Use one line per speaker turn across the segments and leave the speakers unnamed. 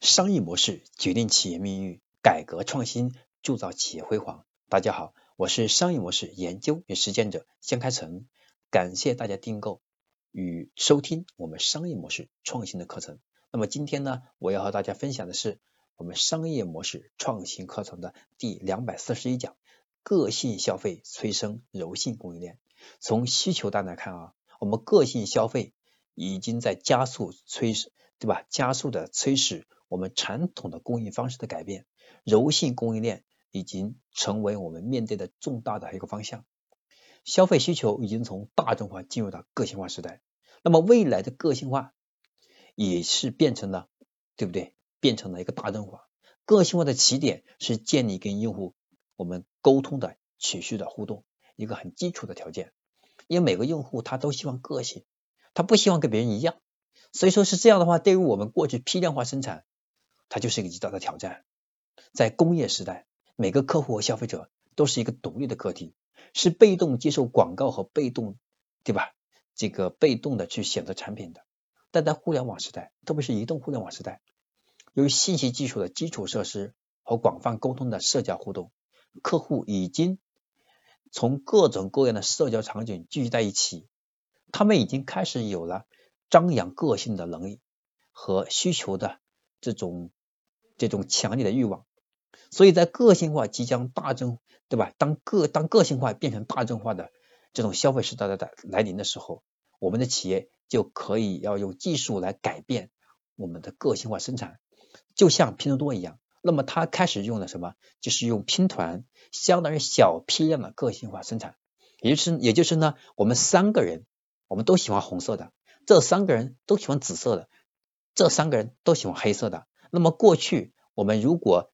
商业模式决定企业命运，改革创新铸造企业辉煌。大家好，我是商业模式研究与实践者江开成，感谢大家订购与收听我们商业模式创新的课程。那么今天呢，我要和大家分享的是我们商业模式创新课程的第两百四十一讲：个性消费催生柔性供应链。从需求端来看啊，我们个性消费已经在加速催，对吧？加速的催使。我们传统的供应方式的改变，柔性供应链已经成为我们面对的重大的一个方向。消费需求已经从大众化进入到个性化时代，那么未来的个性化也是变成了，对不对？变成了一个大众化。个性化的起点是建立跟用户我们沟通的持续的互动，一个很基础的条件。因为每个用户他都希望个性，他不希望跟别人一样，所以说是这样的话，对于我们过去批量化生产。它就是一个极大的挑战。在工业时代，每个客户和消费者都是一个独立的个体，是被动接受广告和被动，对吧？这个被动的去选择产品的。但在互联网时代，特别是移动互联网时代，由于信息技术的基础设施和广泛沟通的社交互动，客户已经从各种各样的社交场景聚集在一起，他们已经开始有了张扬个性的能力和需求的。这种这种强烈的欲望，所以在个性化即将大众，对吧？当个当个性化变成大众化的这种消费时代的来临的时候，我们的企业就可以要用技术来改变我们的个性化生产，就像拼多多一样。那么它开始用的什么？就是用拼团，相当于小批量的个性化生产。也就是也就是呢，我们三个人我们都喜欢红色的，这三个人都喜欢紫色的。这三个人都喜欢黑色的。那么过去我们如果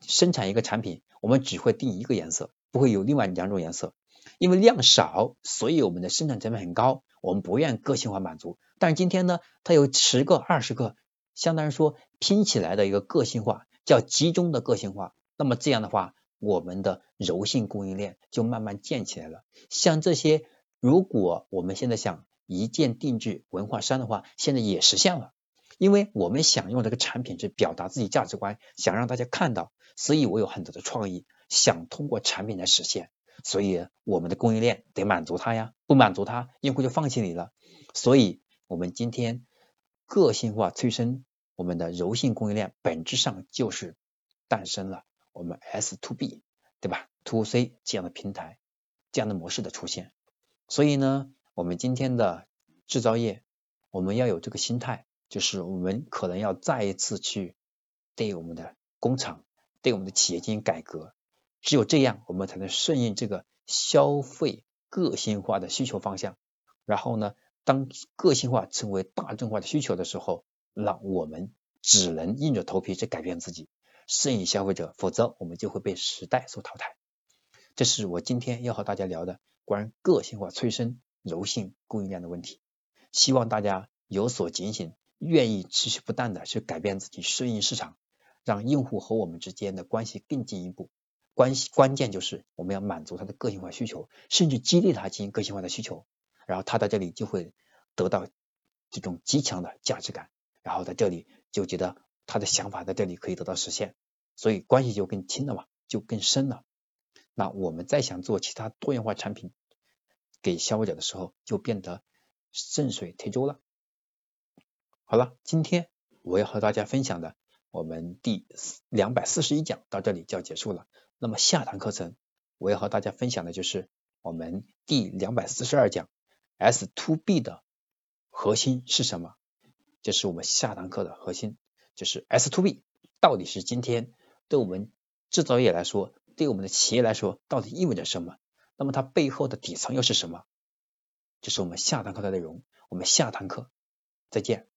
生产一个产品，我们只会定一个颜色，不会有另外两种颜色，因为量少，所以我们的生产成本很高，我们不愿个性化满足。但是今天呢，它有十个、二十个，相当于说拼起来的一个个性化，叫集中的个性化。那么这样的话，我们的柔性供应链就慢慢建起来了。像这些，如果我们现在想一键定制文化衫的话，现在也实现了。因为我们想用这个产品去表达自己价值观，想让大家看到，所以我有很多的创意，想通过产品来实现。所以我们的供应链得满足它呀，不满足它，用户就放弃你了。所以我们今天个性化催生我们的柔性供应链，本质上就是诞生了我们 S to B 对吧？To C 这样的平台，这样的模式的出现。所以呢，我们今天的制造业，我们要有这个心态。就是我们可能要再一次去对我们的工厂、对我们的企业进行改革，只有这样，我们才能顺应这个消费个性化的需求方向。然后呢，当个性化成为大众化的需求的时候，那我们只能硬着头皮去改变自己，适应消费者，否则我们就会被时代所淘汰。这是我今天要和大家聊的关于个性化催生柔性供应链的问题，希望大家有所警醒。愿意持续不断的去改变自己，适应市场，让用户和我们之间的关系更进一步。关系关键就是我们要满足他的个性化需求，甚至激励他进行个性化的需求，然后他在这里就会得到这种极强的价值感，然后在这里就觉得他的想法在这里可以得到实现，所以关系就更亲了嘛，就更深了。那我们再想做其他多元化产品给消费者的时候，就变得顺水推舟了。好了，今天我要和大家分享的，我们第两百四十一讲到这里就要结束了。那么下堂课程我要和大家分享的就是我们第两百四十二讲 S to B 的核心是什么？这是我们下堂课的核心，就是 S to B 到底是今天对我们制造业来说，对我们的企业来说到底意味着什么？那么它背后的底层又是什么？这是我们下堂课的内容。我们下堂课再见。